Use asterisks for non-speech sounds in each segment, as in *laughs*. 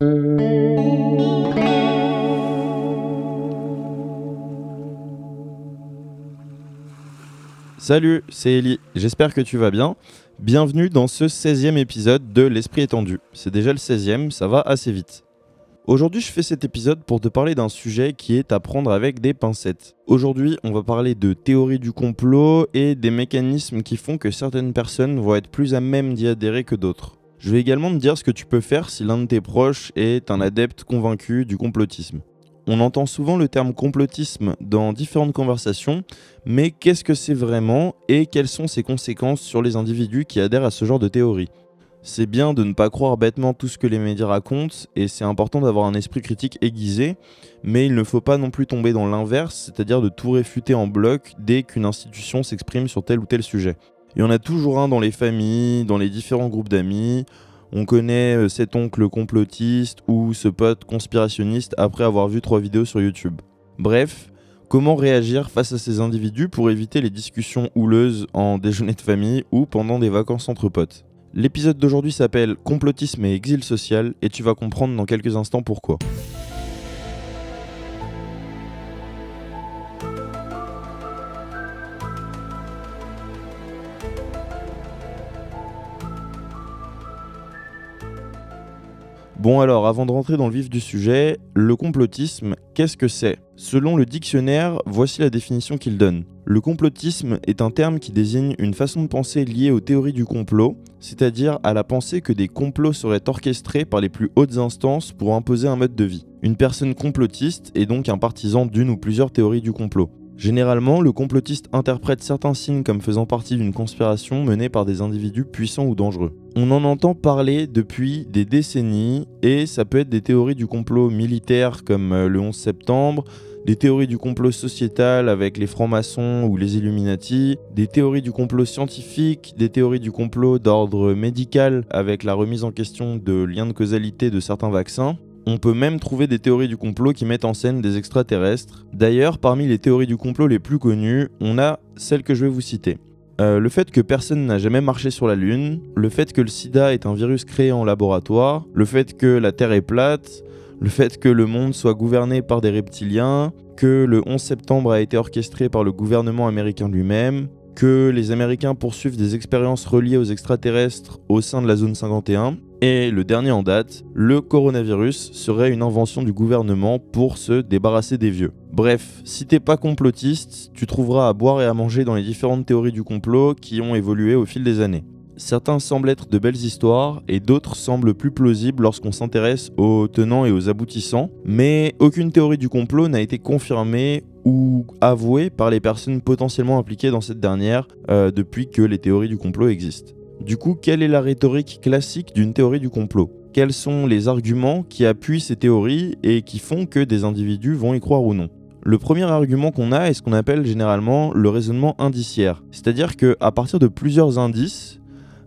Salut, c'est Ellie, j'espère que tu vas bien. Bienvenue dans ce 16e épisode de L'Esprit étendu. C'est déjà le 16e, ça va assez vite. Aujourd'hui, je fais cet épisode pour te parler d'un sujet qui est à prendre avec des pincettes. Aujourd'hui, on va parler de théorie du complot et des mécanismes qui font que certaines personnes vont être plus à même d'y adhérer que d'autres. Je vais également te dire ce que tu peux faire si l'un de tes proches est un adepte convaincu du complotisme. On entend souvent le terme complotisme dans différentes conversations, mais qu'est-ce que c'est vraiment et quelles sont ses conséquences sur les individus qui adhèrent à ce genre de théorie? C'est bien de ne pas croire bêtement tout ce que les médias racontent et c'est important d'avoir un esprit critique aiguisé, mais il ne faut pas non plus tomber dans l'inverse, c'est-à-dire de tout réfuter en bloc dès qu'une institution s'exprime sur tel ou tel sujet. Il y en a toujours un dans les familles, dans les différents groupes d'amis. On connaît euh, cet oncle complotiste ou ce pote conspirationniste après avoir vu trois vidéos sur YouTube. Bref, comment réagir face à ces individus pour éviter les discussions houleuses en *laughs* déjeuner de famille ou pendant des vacances entre potes? L'épisode d'aujourd'hui s'appelle Complotisme et exil social et tu vas comprendre dans quelques instants pourquoi. Bon alors, avant de rentrer dans le vif du sujet, le complotisme, qu'est-ce que c'est? Selon le dictionnaire, voici la définition qu'il donne. Le complotisme est un terme qui désigne une façon de penser liée aux théories du complot, c'est-à-dire à la pensée que des complots seraient orchestrés par les plus hautes instances pour imposer un mode de vie. Une personne complotiste est donc un partisan d'une ou plusieurs théories du complot. Généralement, le complotiste interprète certains signes comme faisant partie d'une conspiration menée par des individus puissants ou dangereux. On en entend parler depuis des décennies et ça peut être des théories du complot militaire comme euh, le 11 septembre, des théories du complot sociétal avec les francs-maçons ou les Illuminati, des théories du complot scientifique, des théories du complot d'ordre médical avec la remise en question de liens de causalité de certains vaccins, on peut même trouver des théories du complot qui mettent en scène des extraterrestres. D'ailleurs, parmi les théories du complot les plus connues, on a celle que je vais vous citer. Euh, le fait que personne n'a jamais marché sur la Lune, le fait que le sida est un virus créé en laboratoire, le fait que la Terre est plate, le fait que le monde soit gouverné par des reptiliens, que le 11 septembre a été orchestré par le gouvernement américain lui-même, que les Américains poursuivent des expériences reliées aux extraterrestres au sein de la zone 51. Et le dernier en date, le coronavirus serait une invention du gouvernement pour se débarrasser des vieux. Bref, si t'es pas complotiste, tu trouveras à boire et à manger dans les différentes théories du complot qui ont évolué au fil des années. Certains semblent être de belles histoires et d'autres semblent plus plausibles lorsqu'on s'intéresse aux tenants et aux aboutissants, mais aucune théorie du complot n'a été confirmée ou avouée par les personnes potentiellement impliquées dans cette dernière euh, depuis que les théories du complot existent. Du coup, quelle est la rhétorique classique d'une théorie du complot? Quels sont les arguments qui appuient ces théories et qui font que des individus vont y croire ou non? Le premier argument qu'on a est ce qu'on appelle généralement le raisonnement indiciaire. C'est-à-dire qu'à partir de plusieurs indices,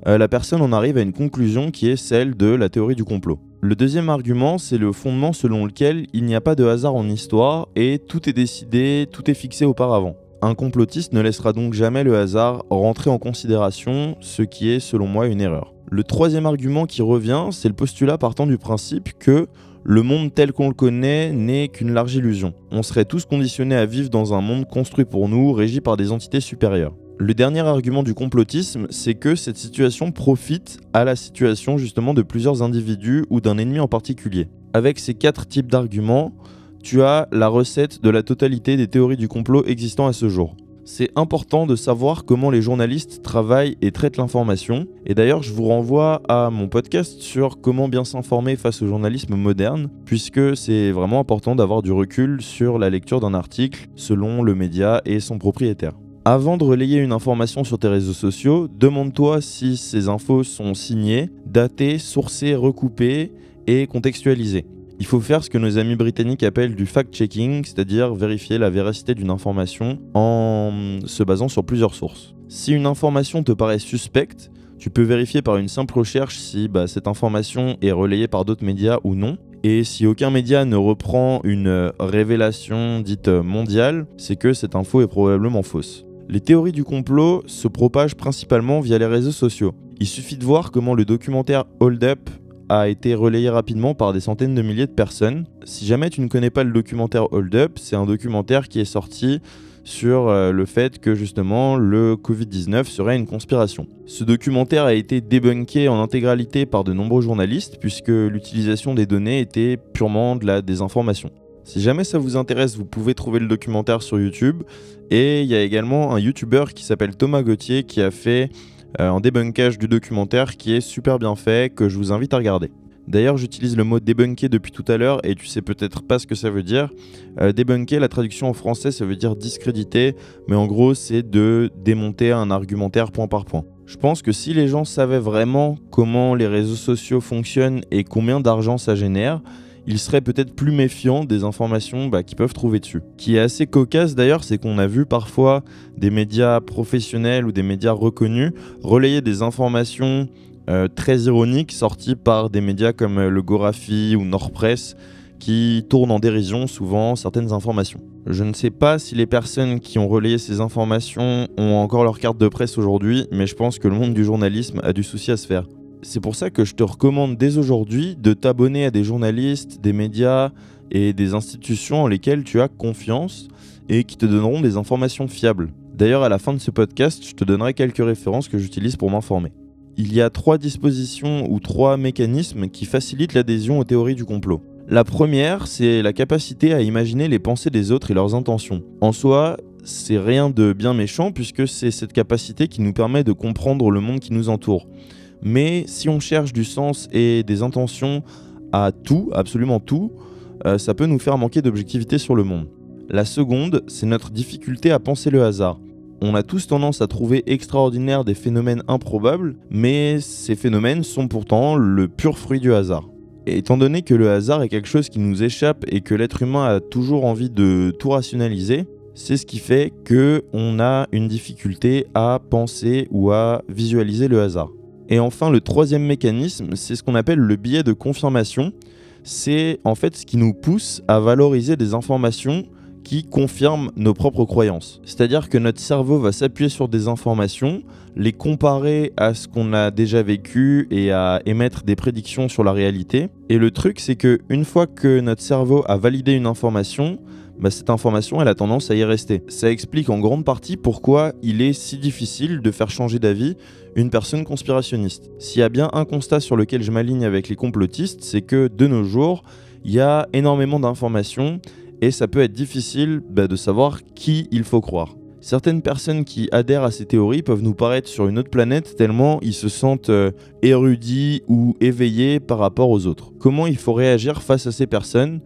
euh, la personne en arrive à une conclusion qui est celle de la théorie du complot. Le deuxième argument, c'est le fondement selon lequel il n'y a pas de hasard en histoire et tout est décidé, tout est fixé auparavant. Un complotiste ne laissera donc jamais le hasard rentrer en considération, ce qui est selon moi une erreur. Le troisième argument qui revient, c'est le postulat partant du principe que le monde tel qu'on le connaît n'est qu'une large illusion. On serait tous conditionnés à vivre dans un monde construit pour nous, régi par des entités supérieures. Le dernier argument du complotisme, c'est que cette situation profite à la situation justement de plusieurs individus ou d'un ennemi en particulier. Avec ces quatre types d'arguments, tu as la recette de la totalité des théories du complot existant à ce jour. C'est important de savoir comment les journalistes travaillent et traitent l'information. Et d'ailleurs, je vous renvoie à mon podcast sur comment bien s'informer face au journalisme moderne, puisque c'est vraiment important d'avoir du recul sur la lecture d'un article selon le média et son propriétaire. Avant de relayer une information sur tes réseaux sociaux, demande-toi si ces infos sont signées, datées, sourcées, recoupées et contextualisées. Il faut faire ce que nos amis britanniques appellent du fact-checking, c'est-à-dire vérifier la véracité d'une information en se basant sur plusieurs sources. Si une information te paraît suspecte, tu peux vérifier par une simple recherche si bah, cette information est relayée par d'autres médias ou non. Et si aucun média ne reprend une révélation dite mondiale, c'est que cette info est probablement fausse. Les théories du complot se propagent principalement via les réseaux sociaux. Il suffit de voir comment le documentaire Hold Up a été relayé rapidement par des centaines de milliers de personnes. Si jamais tu ne connais pas le documentaire Hold Up, c'est un documentaire qui est sorti sur euh, le fait que justement le Covid-19 serait une conspiration. Ce documentaire a été débunké en intégralité par de nombreux journalistes puisque l'utilisation des données était purement de la désinformation. Si jamais ça vous intéresse, vous pouvez trouver le documentaire sur YouTube. Et il y a également un YouTuber qui s'appelle Thomas Gauthier qui a fait euh, un débunkage du documentaire qui est super bien fait, que je vous invite à regarder. D'ailleurs, j'utilise le mot débunker depuis tout à l'heure et tu sais peut-être pas ce que ça veut dire. Euh, débunker, la traduction en français, ça veut dire discréditer, mais en gros, c'est de démonter un argumentaire point par point. Je pense que si les gens savaient vraiment comment les réseaux sociaux fonctionnent et combien d'argent ça génère, ils seraient peut-être plus méfiants des informations bah, qu'ils peuvent trouver dessus. qui est assez cocasse d'ailleurs, c'est qu'on a vu parfois des médias professionnels ou des médias reconnus relayer des informations euh, très ironique sorti par des médias comme euh, le Gorafi ou Nordpress qui tournent en dérision souvent certaines informations. Je ne sais pas si les personnes qui ont relayé ces informations ont encore leur carte de presse aujourd'hui, mais je pense que le monde du journalisme a du souci à se faire. C'est pour ça que je te recommande dès aujourd'hui de t'abonner à des journalistes, des médias et des institutions en lesquelles tu as confiance et qui te donneront des informations fiables. D'ailleurs, à la fin de ce podcast, je te donnerai quelques références que j'utilise pour m'informer il y a trois dispositions ou trois mécanismes qui facilitent l'adhésion aux théories du complot. La première, c'est la capacité à imaginer les pensées des autres et leurs intentions. En soi, c'est rien de bien méchant puisque c'est cette capacité qui nous permet de comprendre le monde qui nous entoure. Mais si on cherche du sens et des intentions à tout, absolument tout, euh, ça peut nous faire manquer d'objectivité sur le monde. La seconde, c'est notre difficulté à penser le hasard. On a tous tendance à trouver extraordinaire des phénomènes improbables, mais ces phénomènes sont pourtant le pur fruit du hasard. Et étant donné que le hasard est quelque chose qui nous échappe et que l'être humain a toujours envie de tout rationaliser, c'est ce qui fait que on a une difficulté à penser ou à visualiser le hasard. Et enfin, le troisième mécanisme, c'est ce qu'on appelle le biais de confirmation. C'est en fait ce qui nous pousse à valoriser des informations qui confirment nos propres croyances. C'est-à-dire que notre cerveau va s'appuyer sur des informations, les comparer à ce qu'on a déjà vécu et à émettre des prédictions sur la réalité. Et le truc, c'est que une fois que notre cerveau a validé une information, cette information, elle a tendance à y rester. Ça explique en grande partie pourquoi il est si difficile de faire changer d'avis une personne conspirationniste. S'il y a bien un constat sur lequel je m'aligne avec les complotistes, c'est que de nos jours, il y a énormément d'informations et ça peut être difficile bah, de savoir qui il faut croire. Certaines personnes qui adhèrent à ces théories peuvent nous paraître sur une autre planète tellement ils se sentent euh, érudits ou éveillés par rapport aux autres. Comment il faut réagir face à ces personnes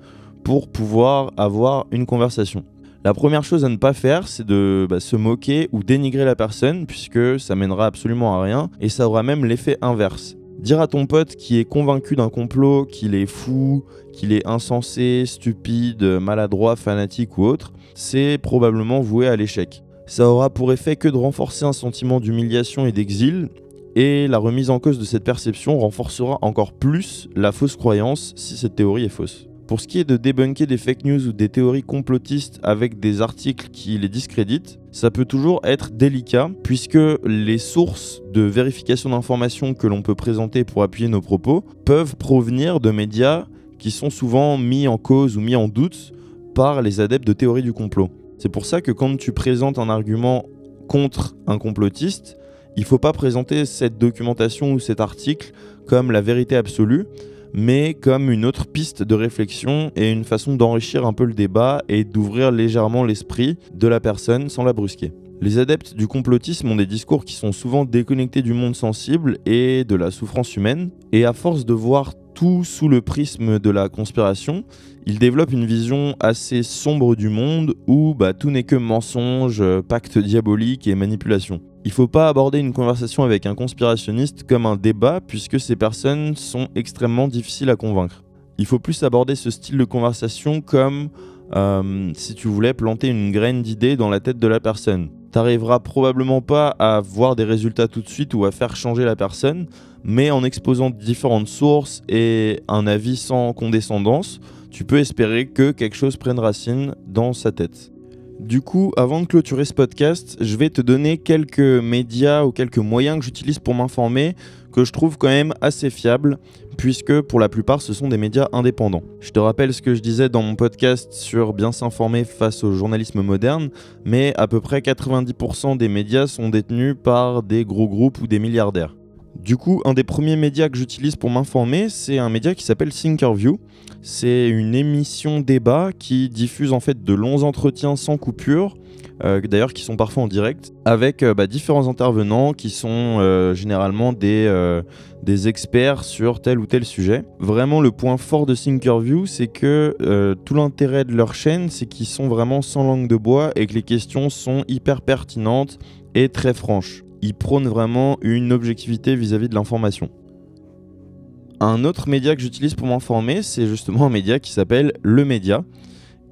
pour pouvoir avoir une conversation la première chose à ne pas faire, c'est de bah, se moquer ou dénigrer la personne, puisque ça mènera absolument à rien, et ça aura même l'effet inverse. Dire à ton pote qui est convaincu d'un complot, qu'il est fou, qu'il est insensé, stupide, maladroit, fanatique ou autre, c'est probablement voué à l'échec. Ça aura pour effet que de renforcer un sentiment d'humiliation et d'exil, et la remise en cause de cette perception renforcera encore plus la fausse croyance si cette théorie est fausse. Pour ce qui est de débunker des fake news ou des théories complotistes avec des articles qui les discréditent, ça peut toujours être délicat puisque les sources de vérification d'informations que l'on peut présenter pour appuyer nos propos peuvent provenir de médias qui sont souvent mis en cause ou mis en doute par les adeptes de théories du complot. C'est pour ça que quand tu présentes un argument contre un complotiste, il ne faut pas présenter cette documentation ou cet article comme la vérité absolue, mais comme une autre piste de réflexion et une façon d'enrichir un peu le débat et d'ouvrir légèrement l'esprit de la personne sans la brusquer. Les adeptes du complotisme ont des discours qui sont souvent déconnectés du monde sensible et de la souffrance humaine, et à force de voir tout sous le prisme de la conspiration, ils développent une vision assez sombre du monde où bah, tout n'est que mensonge, pacte diabolique et manipulation. Il faut pas aborder une conversation avec un conspirationniste comme un débat puisque ces personnes sont extrêmement difficiles à convaincre. Il faut plus aborder ce style de conversation comme euh, si tu voulais planter une graine d'idée dans la tête de la personne. T'arriveras probablement pas à voir des résultats tout de suite ou à faire changer la personne, mais en exposant différentes sources et un avis sans condescendance, tu peux espérer que quelque chose prenne racine dans sa tête. Du coup, avant de clôturer ce podcast, je vais te donner quelques médias ou quelques moyens que j'utilise pour m'informer, que je trouve quand même assez fiables, puisque pour la plupart ce sont des médias indépendants. Je te rappelle ce que je disais dans mon podcast sur bien s'informer face au journalisme moderne, mais à peu près 90% des médias sont détenus par des gros groupes ou des milliardaires. Du coup, un des premiers médias que j'utilise pour m'informer, c'est un média qui s'appelle Thinkerview. C'est une émission débat qui diffuse en fait de longs entretiens sans coupure, euh, d'ailleurs qui sont parfois en direct, avec euh, bah, différents intervenants qui sont euh, généralement des, des experts sur tel ou tel sujet. Vraiment, le point fort de Thinkerview, c'est que tout l'intérêt de leur chaîne, c'est qu'ils sont vraiment sans langue de bois et que les questions sont hyper pertinentes et très franches il prône vraiment une objectivité vis-à-vis de l'information. Un autre média que j'utilise pour m'informer, c'est justement un média qui s'appelle Le Média.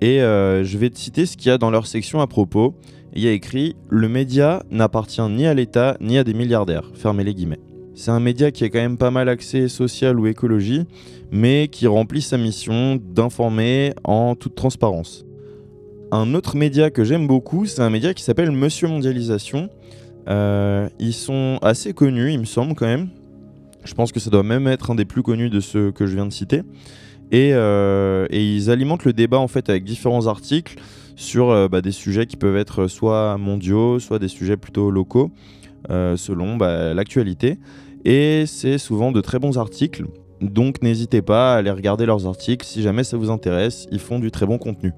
Et euh, je vais te citer ce qu'il y a dans leur section à propos. Il y a écrit Le média n'appartient ni à l'État ni à des milliardaires. Fermez les guillemets. C'est un média qui est quand même pas mal axé social ou écologie, mais qui remplit sa mission d'informer en toute transparence. Un autre média que j'aime beaucoup, c'est un média qui s'appelle Monsieur Mondialisation. Euh, ils sont assez connus, il me semble quand même. Je pense que ça doit même être un des plus connus de ceux que je viens de citer. Et, euh, ils alimentent le débat en fait avec différents articles sur euh, bah, des sujets qui peuvent être soit mondiaux, soit des sujets plutôt locaux, selon bah, l'actualité. Et c'est souvent de très bons articles. Donc n'hésitez pas à aller regarder leurs articles si jamais ça vous intéresse. Ils font du très bon contenu.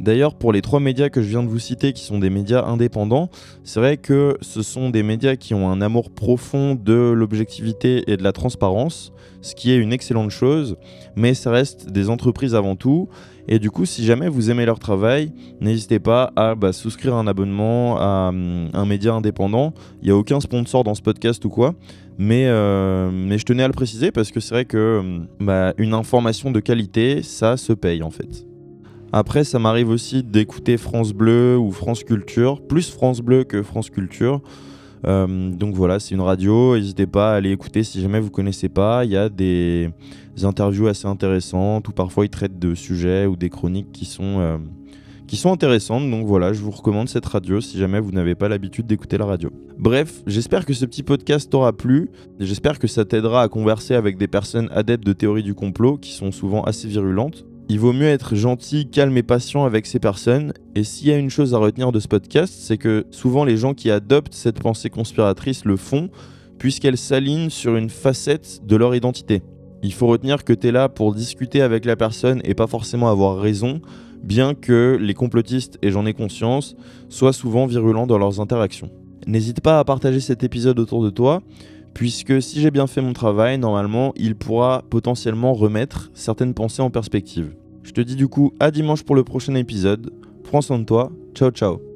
D'ailleurs, pour les trois médias que je viens de vous citer, qui sont des médias indépendants, c'est vrai que ce sont des médias qui ont un amour profond de l'objectivité et de la transparence, ce qui est une excellente chose, mais ça reste des entreprises avant tout. Et du coup, si jamais vous aimez leur travail, n'hésitez pas à bah, souscrire un abonnement à hum, un média indépendant. Il n'y a aucun sponsor dans ce podcast ou quoi. Mais, euh, mais je tenais à le préciser parce que c'est vrai que hum, bah, une information de qualité, ça se paye en fait. Après, ça m'arrive aussi d'écouter France Bleu ou France Culture, plus France Bleu que France Culture. Euh, donc voilà, c'est une radio. N'hésitez pas à aller écouter si jamais vous connaissez pas. Il y a des interviews assez intéressantes ou parfois ils traitent de sujets ou des chroniques qui sont, euh, qui sont intéressantes. Donc voilà, je vous recommande cette radio si jamais vous n'avez pas l'habitude d'écouter la radio. Bref, j'espère que ce petit podcast t'aura plu. J'espère que ça t'aidera à converser avec des personnes adeptes de théorie du complot qui sont souvent assez virulentes. Il vaut mieux être gentil, calme et patient avec ces personnes. Et s'il y a une chose à retenir de ce podcast, c'est que souvent les gens qui adoptent cette pensée conspiratrice le font, puisqu'elle s'aligne sur une facette de leur identité. Il faut retenir que tu es là pour discuter avec la personne et pas forcément avoir raison, bien que les complotistes, et j'en ai conscience, soient souvent virulents dans leurs interactions. N'hésite pas à partager cet épisode autour de toi, puisque si j'ai bien fait mon travail, normalement, il pourra potentiellement remettre certaines pensées en perspective. Je te dis du coup à dimanche pour le prochain épisode. Prends soin de toi. Ciao ciao.